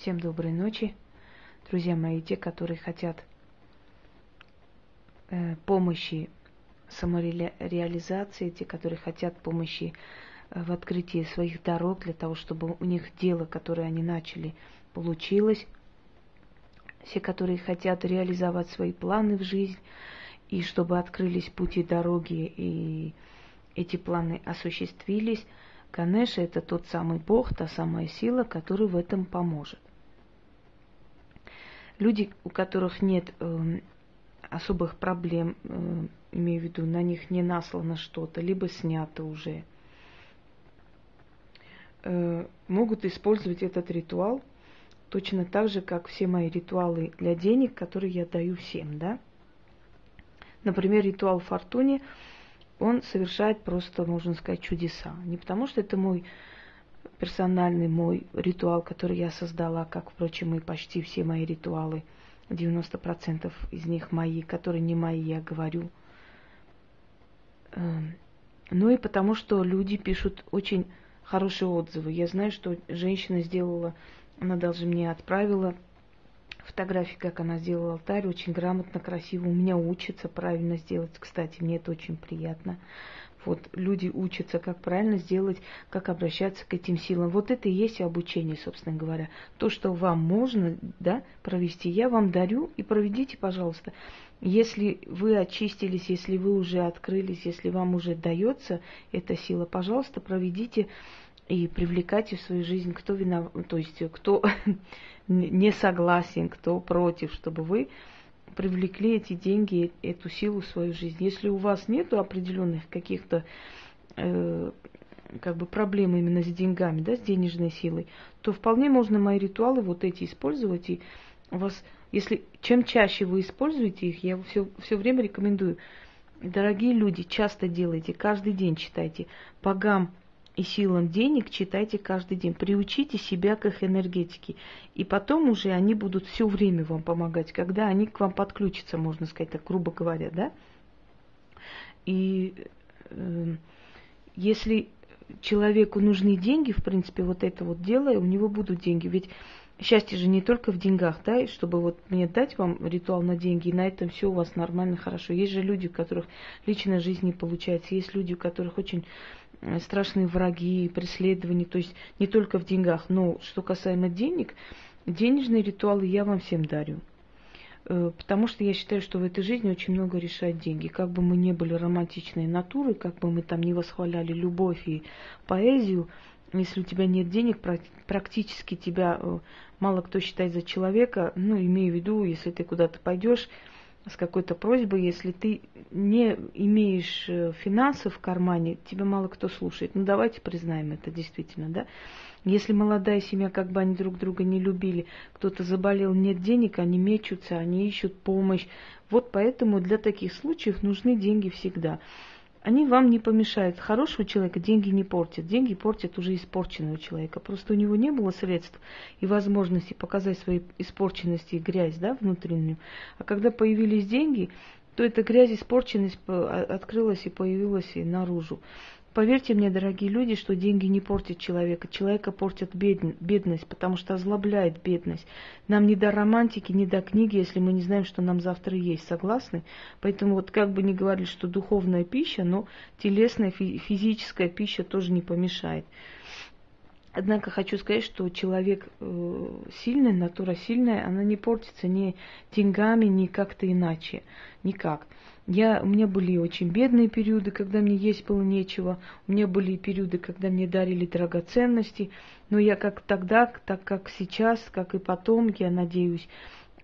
Всем доброй ночи, друзья мои, те, которые хотят э, помощи самореализации, те, которые хотят помощи э, в открытии своих дорог для того, чтобы у них дело, которое они начали, получилось. Все, которые хотят реализовать свои планы в жизнь, и чтобы открылись пути дороги, и эти планы осуществились, Канеша – это тот самый Бог, та самая сила, которая в этом поможет. Люди, у которых нет э, особых проблем, э, имею в виду, на них не наслано что-то, либо снято уже, э, могут использовать этот ритуал точно так же, как все мои ритуалы для денег, которые я даю всем, да. Например, ритуал фортуне, он совершает просто, можно сказать, чудеса. Не потому, что это мой персональный мой ритуал, который я создала, как, впрочем, и почти все мои ритуалы, 90% из них мои, которые не мои, я говорю. Эм, ну и потому, что люди пишут очень хорошие отзывы. Я знаю, что женщина сделала, она даже мне отправила фотографии, как она сделала алтарь, очень грамотно, красиво. У меня учится правильно сделать, кстати, мне это очень приятно. Вот люди учатся, как правильно сделать, как обращаться к этим силам. Вот это и есть обучение, собственно говоря. То, что вам можно да, провести, я вам дарю и проведите, пожалуйста. Если вы очистились, если вы уже открылись, если вам уже дается эта сила, пожалуйста, проведите и привлекайте в свою жизнь, кто виноват, то есть кто не согласен, кто против, чтобы вы привлекли эти деньги, эту силу в свою жизнь. Если у вас нет определенных каких-то э, как бы проблем именно с деньгами, да, с денежной силой, то вполне можно мои ритуалы вот эти использовать. И у вас, если чем чаще вы используете их, я все, все время рекомендую, дорогие люди, часто делайте, каждый день читайте. Богам и силам денег читайте каждый день. Приучите себя к их энергетике. И потом уже они будут все время вам помогать, когда они к вам подключатся, можно сказать так, грубо говоря, да? И э, если человеку нужны деньги, в принципе, вот это вот делая, у него будут деньги. Ведь счастье же не только в деньгах, да, и чтобы вот мне дать вам ритуал на деньги, и на этом все у вас нормально, хорошо. Есть же люди, у которых личная жизнь не получается, есть люди, у которых очень страшные враги, преследования, то есть не только в деньгах, но что касаемо денег, денежные ритуалы я вам всем дарю. Э, потому что я считаю, что в этой жизни очень много решают деньги. Как бы мы не были романтичной натурой, как бы мы там не восхваляли любовь и поэзию, если у тебя нет денег, практически тебя э, мало кто считает за человека. Ну, имею в виду, если ты куда-то пойдешь, с какой-то просьбой, если ты не имеешь э, финансов в кармане, тебя мало кто слушает. Ну давайте признаем это действительно, да. Если молодая семья, как бы они друг друга не любили, кто-то заболел, нет денег, они мечутся, они ищут помощь. Вот поэтому для таких случаев нужны деньги всегда они вам не помешают. Хорошего человека деньги не портят. Деньги портят уже испорченного человека. Просто у него не было средств и возможности показать свои испорченности и грязь да, внутреннюю. А когда появились деньги, то эта грязь, испорченность открылась и появилась и наружу. Поверьте мне, дорогие люди, что деньги не портят человека. Человека портят бедность, потому что озлобляет бедность. Нам не до романтики, не до книги, если мы не знаем, что нам завтра есть. Согласны? Поэтому вот как бы ни говорили, что духовная пища, но телесная, физическая пища тоже не помешает. Однако хочу сказать, что человек э, сильный, натура сильная, она не портится ни деньгами, ни как-то иначе. Никак. Я, у меня были очень бедные периоды, когда мне есть было нечего. У меня были периоды, когда мне дарили драгоценности. Но я как тогда, так как сейчас, как и потом, я надеюсь,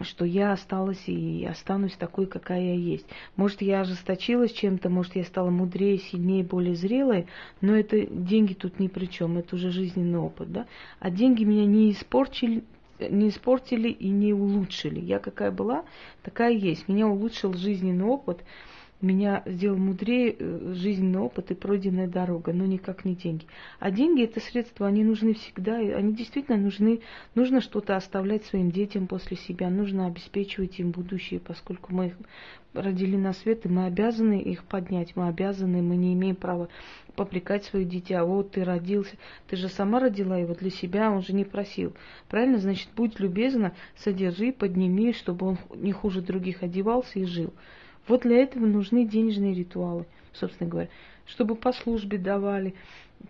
что я осталась и останусь такой, какая я есть. Может, я ожесточилась чем-то, может, я стала мудрее, сильнее, более зрелой, но это деньги тут ни при чем, это уже жизненный опыт, да. А деньги меня не испортили, не испортили и не улучшили. Я какая была, такая есть. Меня улучшил жизненный опыт. Меня сделал мудрее э, жизненный опыт и пройденная дорога, но никак не деньги. А деньги это средства, они нужны всегда, и они действительно нужны. Нужно что-то оставлять своим детям после себя, нужно обеспечивать им будущее, поскольку мы их родили на свет, и мы обязаны их поднять, мы обязаны, мы не имеем права попрекать свое дитя. Вот ты родился, ты же сама родила его для себя, он же не просил. Правильно? Значит, будь любезна, содержи, подними, чтобы он не хуже других одевался и жил. Вот для этого нужны денежные ритуалы, собственно говоря, чтобы по службе давали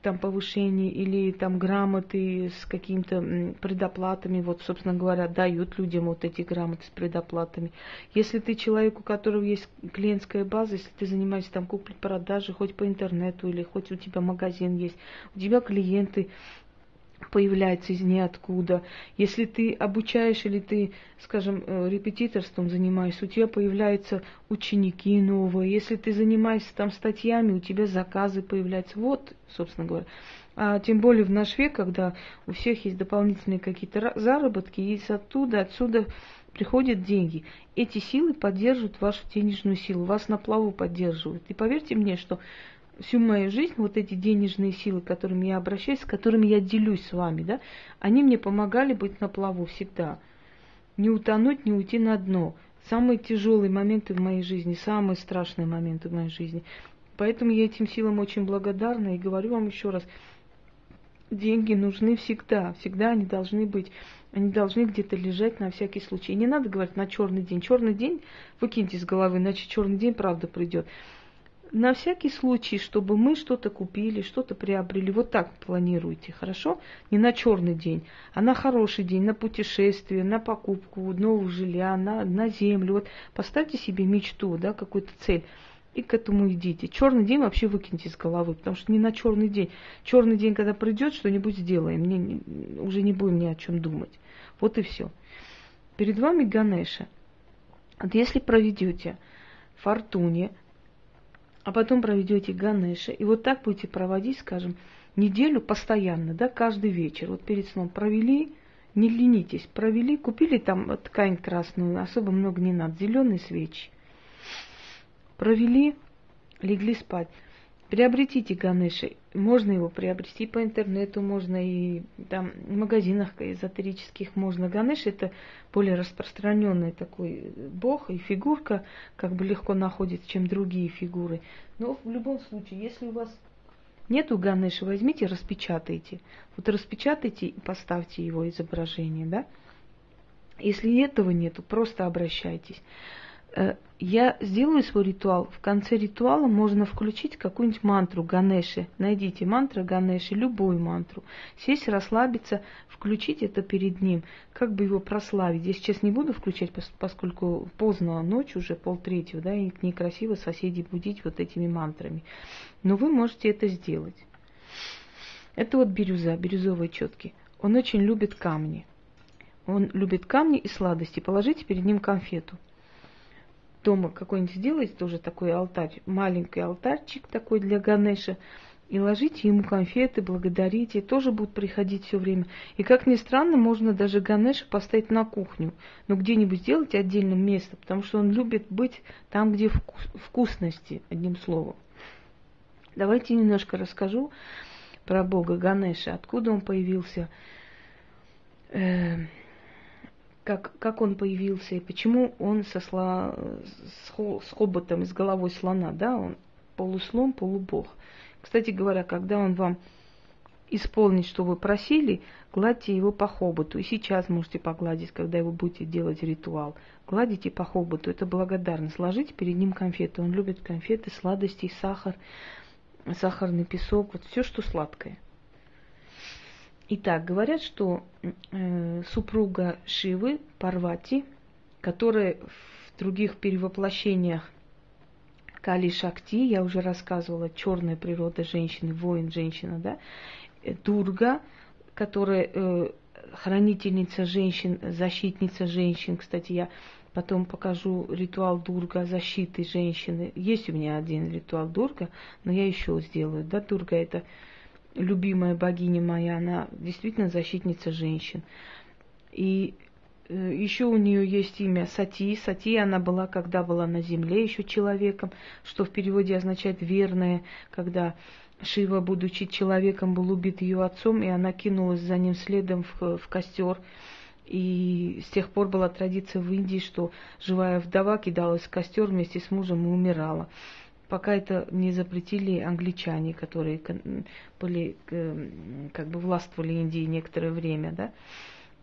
там повышение или там грамоты с какими-то предоплатами, вот, собственно говоря, дают людям вот эти грамоты с предоплатами. Если ты человек, у которого есть клиентская база, если ты занимаешься там куплей-продажей, хоть по интернету или хоть у тебя магазин есть, у тебя клиенты появляется из ниоткуда. Если ты обучаешь или ты, скажем, э, репетиторством занимаешься, у тебя появляются ученики новые. Если ты занимаешься там статьями, у тебя заказы появляются. Вот, собственно говоря. А тем более в наш век, когда у всех есть дополнительные какие-то заработки, и оттуда, отсюда приходят деньги. Эти силы поддерживают вашу денежную силу, вас на плаву поддерживают. И поверьте мне, что всю мою жизнь вот эти денежные силы, к которым я обращаюсь, с которыми я делюсь с вами, да, они мне помогали быть на плаву всегда. Не утонуть, не уйти на дно. Самые тяжелые моменты в моей жизни, самые страшные моменты в моей жизни. Поэтому я этим силам очень благодарна и говорю вам еще раз, деньги нужны всегда, всегда они должны быть, они должны где-то лежать на всякий случай. И не надо говорить на черный день. Черный день выкиньте из головы, иначе черный день правда придет на всякий случай, чтобы мы что-то купили, что-то приобрели. Вот так планируйте, хорошо? Не на черный день, а на хороший день, на путешествие, на покупку нового жилья, на, на землю. Вот поставьте себе мечту, да, какую-то цель. И к этому идите. Черный день вообще выкиньте из головы, потому что не на черный день. Черный день, когда придет, что-нибудь сделаем. Не, уже не будем ни о чем думать. Вот и все. Перед вами Ганеша. Вот если проведете фортуне, а потом проведете Ганеша, и вот так будете проводить, скажем, неделю постоянно, да, каждый вечер. Вот перед сном провели, не ленитесь, провели, купили там ткань красную, особо много не надо, зеленые свечи. Провели, легли спать. Приобретите Ганеши. Можно его приобрести по интернету, можно и там в магазинах эзотерических можно. Ганеш это более распространенный такой бог и фигурка, как бы легко находится, чем другие фигуры. Но в любом случае, если у вас нету Ганеша, возьмите, распечатайте. Вот распечатайте и поставьте его изображение, да. Если этого нету, просто обращайтесь. Э, я сделаю свой ритуал. В конце ритуала можно включить какую-нибудь мантру Ганеши. Найдите мантру Ганеши, любую мантру. Сесть, расслабиться, включить это перед ним. Как бы его прославить. Я сейчас не буду включать, поскольку поздно, ночь уже, полтретьего, да, и некрасиво соседей будить вот этими мантрами. Но вы можете это сделать. Это вот бирюза, бирюзовые четки. Он очень любит камни. Он любит камни и сладости. Положите перед ним конфету дома какой-нибудь сделайте тоже такой алтарь, маленький алтарчик такой для Ганеша, и ложите ему конфеты, благодарите, тоже будут приходить все время. И как ни странно, можно даже Ганеша поставить на кухню, но где-нибудь сделать отдельное место, потому что он любит быть там, где вкус, вкусности, одним словом. Давайте немножко расскажу про Бога Ганеша, откуда он появился. Э, как, как он появился и почему он со сла, с, с хоботом с головой слона, да, он полуслон, полубог. Кстати говоря, когда он вам исполнит, что вы просили, гладьте его по хоботу. И сейчас можете погладить, когда вы будете делать ритуал. Гладите по хоботу, это благодарность. Ложите перед ним конфеты. Он любит конфеты, сладости, сахар, сахарный песок, вот все, что сладкое. Итак, говорят, что э, супруга Шивы, Парвати, которая в других перевоплощениях Кали Шакти, я уже рассказывала, черная природа женщины, воин женщина, да, э, Дурга, которая э, хранительница женщин, защитница женщин. Кстати, я потом покажу ритуал Дурга защиты женщины. Есть у меня один ритуал Дурга, но я еще сделаю. Да, Дурга это любимая богиня моя, она действительно защитница женщин. И Э, еще у нее есть имя Сати. Сати она была, когда была на земле еще человеком, что в переводе означает верная, когда Шива, будучи человеком, был убит ее отцом, и она кинулась за ним следом в, в костер. И с тех пор была традиция в Индии, что живая вдова кидалась в костер вместе с мужем и умирала. Пока это не запретили англичане, которые были, как бы властвовали Индией некоторое время, да.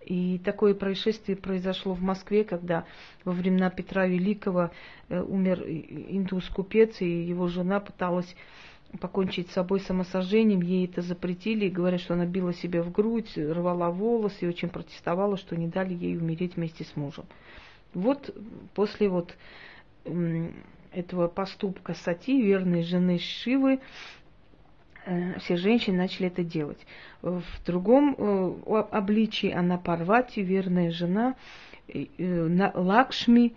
И такое происшествие произошло в Москве, когда во времена Петра Великого э, умер индус-купец, и его жена пыталась покончить с собой самосожжением, ей это запретили, и говорят, что она била себя в грудь, рвала волосы и очень протестовала, что не дали ей умереть вместе с мужем. Вот после вот этого поступка Сати, верной жены Шивы, э, все женщины начали это делать. В другом э, обличии она Парвати, верная жена, э, Лакшми,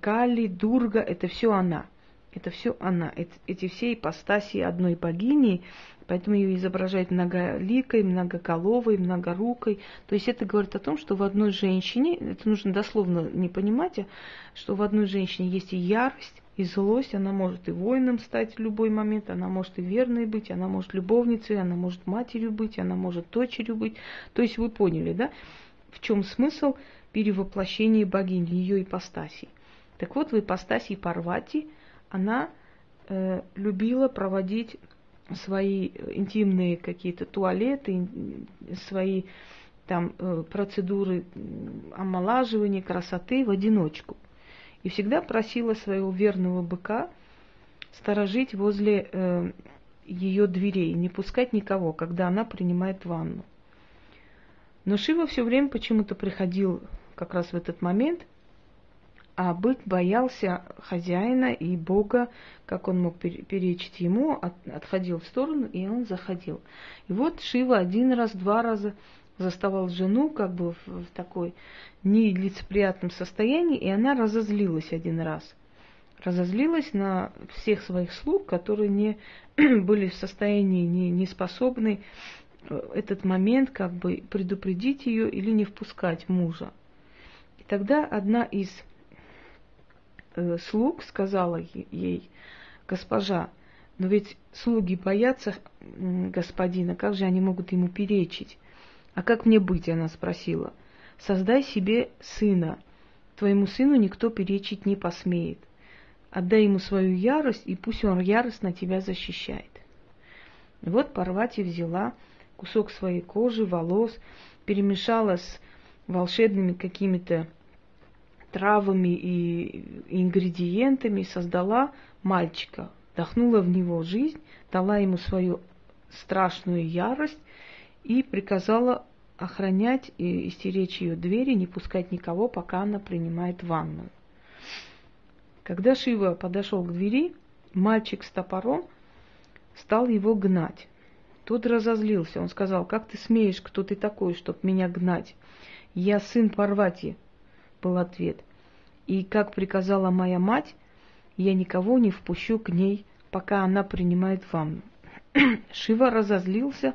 Кали, Дурга, это все она – это все она. Эти все ипостаси одной богини, поэтому ее изображают многоликой, многоголовой, многорукой. То есть это говорит о том, что в одной женщине, это нужно дословно не понимать, а что в одной женщине есть и ярость, и злость, она может и воином стать в любой момент, она может и верной быть, она может любовницей, она может матерью быть, она может дочерью быть. То есть вы поняли, да, в чем смысл перевоплощения богини, ее ипостаси. Так вот, в ипостаси Парвати – она э, любила проводить свои интимные какие-то туалеты, свои там э, процедуры омолаживания, красоты в одиночку. И всегда просила своего верного быка сторожить возле э, ее дверей, не пускать никого, когда она принимает ванну. Но Шива все время почему-то приходил как раз в этот момент – а бык боялся хозяина и Бога, как он мог перечить ему, от, отходил в сторону, и он заходил. И вот Шива один раз, два раза заставал жену как бы в, в такой нелицеприятном состоянии, и она разозлилась один раз. Разозлилась на всех своих слуг, которые не были в состоянии, не, не способны э, этот момент как бы предупредить ее или не впускать мужа. И тогда одна из э, слуг сказала ей, госпожа, но ведь слуги боятся господина, как же они могут ему перечить? А как мне быть, она спросила. Создай себе сына. Твоему сыну никто перечить не посмеет. Отдай ему свою ярость, и пусть он яростно тебя защищает. Вот Парвати взяла кусок своей кожи, волос, перемешала с волшебными какими-то травами и ингредиентами создала мальчика, вдохнула в него жизнь, дала ему свою страшную ярость и приказала охранять и стеречь ее двери, не пускать никого, пока она принимает ванну. Когда Шива подошел к двери, мальчик с топором стал его гнать. Тот разозлился. Он сказал, как ты смеешь, кто ты такой, чтоб меня гнать? Я сын Парвати, был ответ. И, как приказала моя мать, я никого не впущу к ней, пока она принимает ванну. Шива разозлился,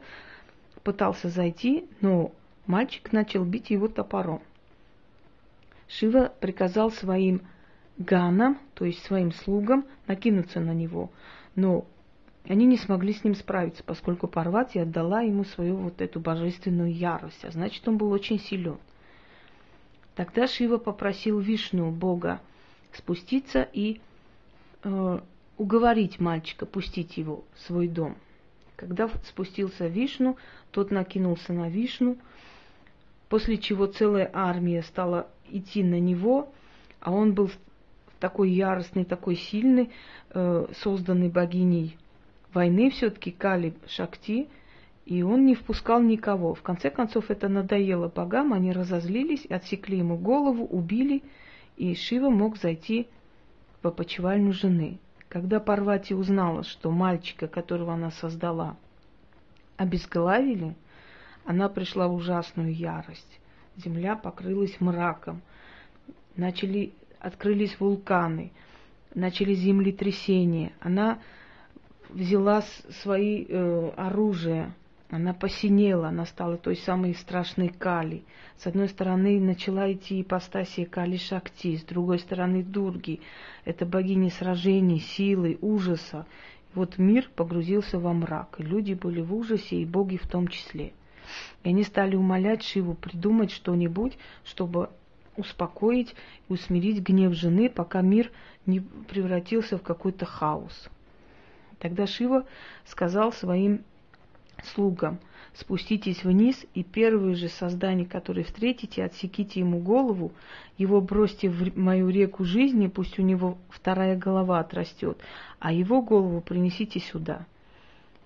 пытался зайти, но мальчик начал бить его топором. Шива приказал своим ганам, то есть своим слугам, накинуться на него, но они не смогли с ним справиться, поскольку Парвати отдала ему свою вот эту божественную ярость, а значит, он был очень силен. Тогда Шива попросил Вишну, Бога, спуститься и э, уговорить мальчика пустить его в свой дом. Когда спустился Вишну, тот накинулся на Вишну, после чего целая армия стала идти на него, а он был такой яростный, такой сильный, э, созданный богиней войны все-таки Кали Шакти, и он не впускал никого. В конце концов, это надоело богам, они разозлились, отсекли ему голову, убили, и Шива мог зайти в опочивальню жены. Когда Парвати узнала, что мальчика, которого она создала, обезглавили, она пришла в ужасную ярость. Земля покрылась мраком, начали, открылись вулканы, начали землетрясения. Она взяла свои э, оружия, она посинела, она стала той самой страшной Кали. С одной стороны начала идти ипостасия Кали Шакти, с другой стороны Дурги. Это богини сражений, силы, ужаса. Вот мир погрузился во мрак, и люди были в ужасе, и боги в том числе. И они стали умолять Шиву придумать что-нибудь, чтобы успокоить и усмирить гнев жены, пока мир не превратился в какой-то хаос. Тогда Шива сказал своим слугам, спуститесь вниз, и первое же создание, которое встретите, отсеките ему голову, его бросьте в мою реку жизни, пусть у него вторая голова отрастет, а его голову принесите сюда.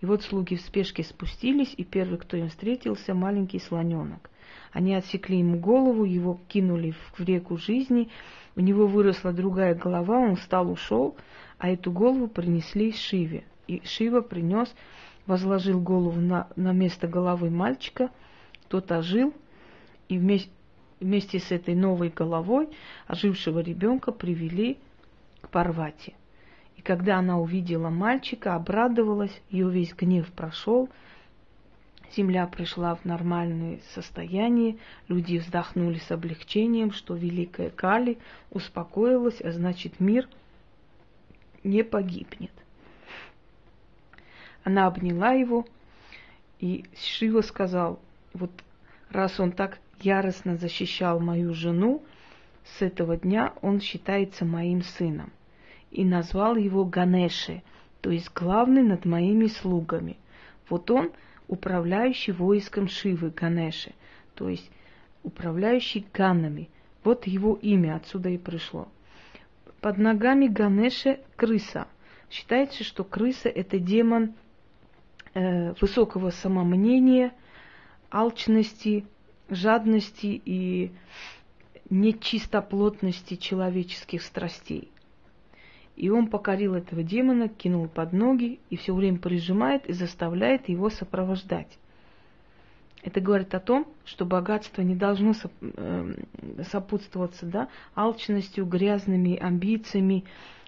И вот слуги в спешке спустились, и первый, кто им встретился, маленький слоненок. Они отсекли ему голову, его кинули в реку жизни, у него выросла другая голова, он встал, ушел, а эту голову принесли Шиве. И Шива принес возложил голову на, на место головы мальчика, тот ожил, и вместе, вместе с этой новой головой ожившего ребенка привели к Парвати. И когда она увидела мальчика, обрадовалась, ее весь гнев прошел, земля пришла в нормальное состояние, люди вздохнули с облегчением, что великая Кали успокоилась, а значит мир не погибнет. Она обняла его, и Шива сказал, вот раз он так яростно защищал мою жену, с этого дня он считается моим сыном. И назвал его Ганеше, то есть главный над моими слугами. Вот он управляющий войском Шивы Ганеше, то есть управляющий Ганами. Вот его имя отсюда и пришло. Под ногами Ганеше крыса. Считается, что крыса это демон высокого самомнения, алчности, жадности и нечистоплотности человеческих страстей. И он покорил этого демона, кинул под ноги и все время прижимает и заставляет его сопровождать. Это говорит о том, что богатство не должно э, сопутствоваться да, алчностью, грязными амбициями,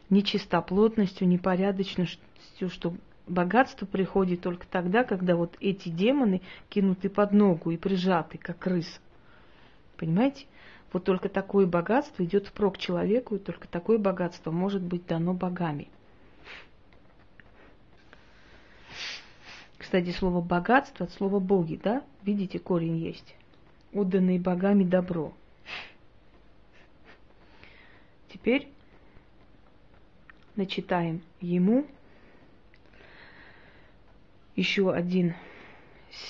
нечистоплотностью, непорядочностью, что богатство приходит только тогда, когда вот эти демоны кинуты под ногу и прижаты, как крыс. Понимаете? Вот только такое богатство идет впрок человеку, и только такое богатство может быть дано богами. Кстати, слово богатство от слова боги, да? Видите, корень есть. Отданные богами добро. Теперь начитаем ему еще один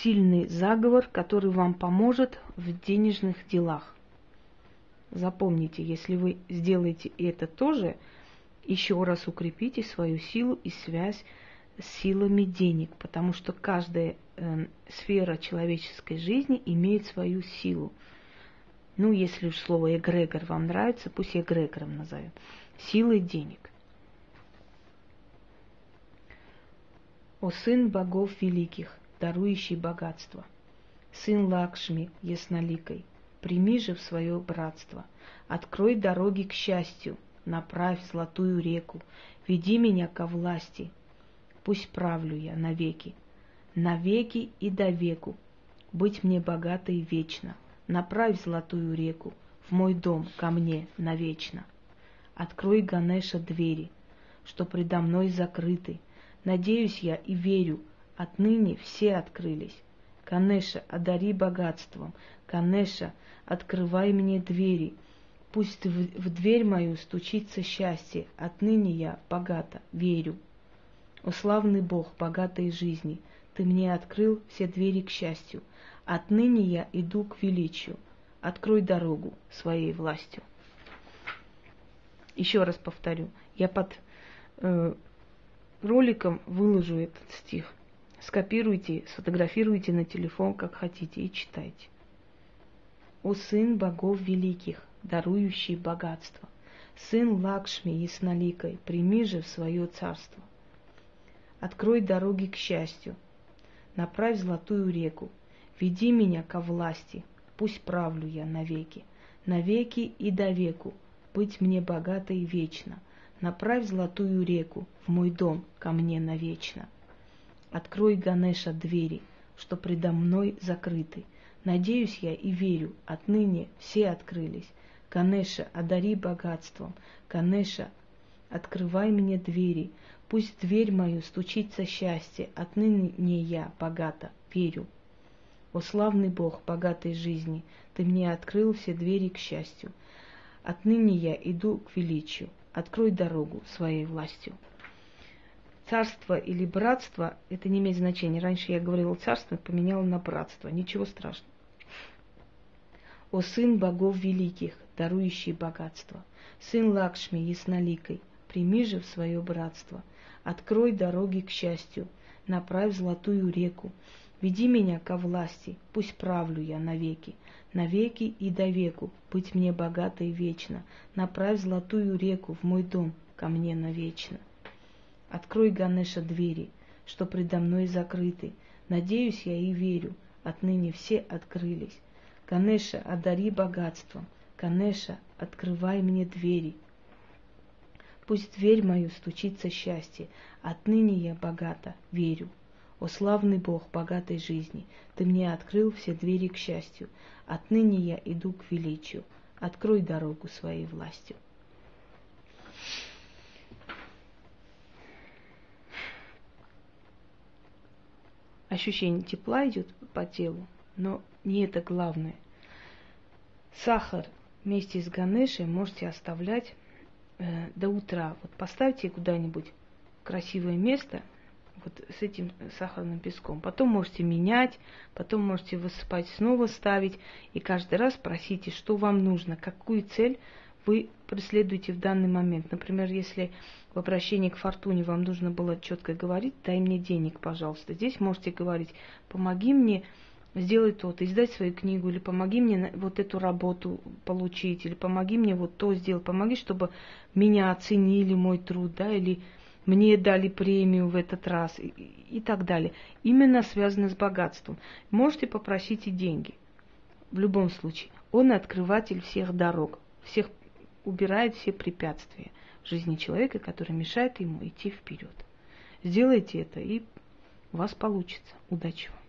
сильный заговор, который вам поможет в денежных делах. Запомните, если вы сделаете это тоже, еще раз укрепите свою силу и связь с силами денег, потому что каждая э, сфера человеческой жизни имеет свою силу. Ну, если уж слово эгрегор вам нравится, пусть эгрегором назовем. Силой денег. О сын богов великих, дарующий богатство, сын Лакшми ясноликой, прими же в свое братство, открой дороги к счастью, направь золотую реку, веди меня ко власти, пусть правлю я навеки, навеки и до веку, быть мне богатой вечно, направь золотую реку в мой дом ко мне навечно. Открой Ганеша двери, что предо мной закрыты, Надеюсь я и верю, отныне все открылись. Канеша, одари богатством. Канеша, открывай мне двери. Пусть в, в дверь мою стучится счастье. Отныне я богата, верю. О славный Бог богатой жизни, Ты мне открыл все двери к счастью. Отныне я иду к величию. Открой дорогу своей властью. Еще раз повторю, я под э, роликом выложу этот стих. Скопируйте, сфотографируйте на телефон, как хотите, и читайте. О сын богов великих, дарующий богатство, сын Лакшми ясноликой, прими же в свое царство. Открой дороги к счастью, направь золотую реку, веди меня ко власти, пусть правлю я навеки, навеки и до веку, быть мне богатой вечно – Направь золотую реку в мой дом ко мне навечно. Открой Ганеша двери, что предо мной закрыты. Надеюсь я и верю, отныне все открылись. Канеша, одари богатством. Канеша, открывай мне двери. Пусть дверь мою стучится счастье, отныне я богата, верю. О славный Бог богатой жизни, Ты мне открыл все двери к счастью. Отныне я иду к величию, открой дорогу своей властью. Царство или братство, это не имеет значения. Раньше я говорила царство, поменяла на братство. Ничего страшного. О сын богов великих, дарующий богатство, сын Лакшми ясноликой, прими же в свое братство, открой дороги к счастью, направь золотую реку, веди меня ко власти, пусть правлю я навеки, навеки и до веку, быть мне богатой вечно, направь золотую реку в мой дом, ко мне навечно. Открой, Ганеша, двери, что предо мной закрыты, надеюсь я и верю, отныне все открылись. Ганеша, одари богатством, Ганеша, открывай мне двери. Пусть дверь мою стучится счастье, отныне я богата, верю. О славный Бог богатой жизни, Ты мне открыл все двери к счастью, отныне я иду к величию, открой дорогу своей властью. Ощущение тепла идет по телу, но не это главное. Сахар вместе с ганешей можете оставлять э, до утра. Вот поставьте куда-нибудь красивое место вот с этим сахарным песком. Потом можете менять, потом можете высыпать, снова ставить. И каждый раз просите, что вам нужно, какую цель вы преследуете в данный момент. Например, если в обращении к фортуне вам нужно было четко говорить, дай мне денег, пожалуйста. Здесь можете говорить, помоги мне сделай то-то, издать свою книгу, или помоги мне вот эту работу получить, или помоги мне вот то сделать, помоги, чтобы меня оценили, мой труд, да, или мне дали премию в этот раз и, и так далее. Именно связано с богатством. Можете попросить и деньги. В любом случае. Он открыватель всех дорог, всех убирает все препятствия в жизни человека, которые мешают ему идти вперед. Сделайте это, и у вас получится. Удачи вам!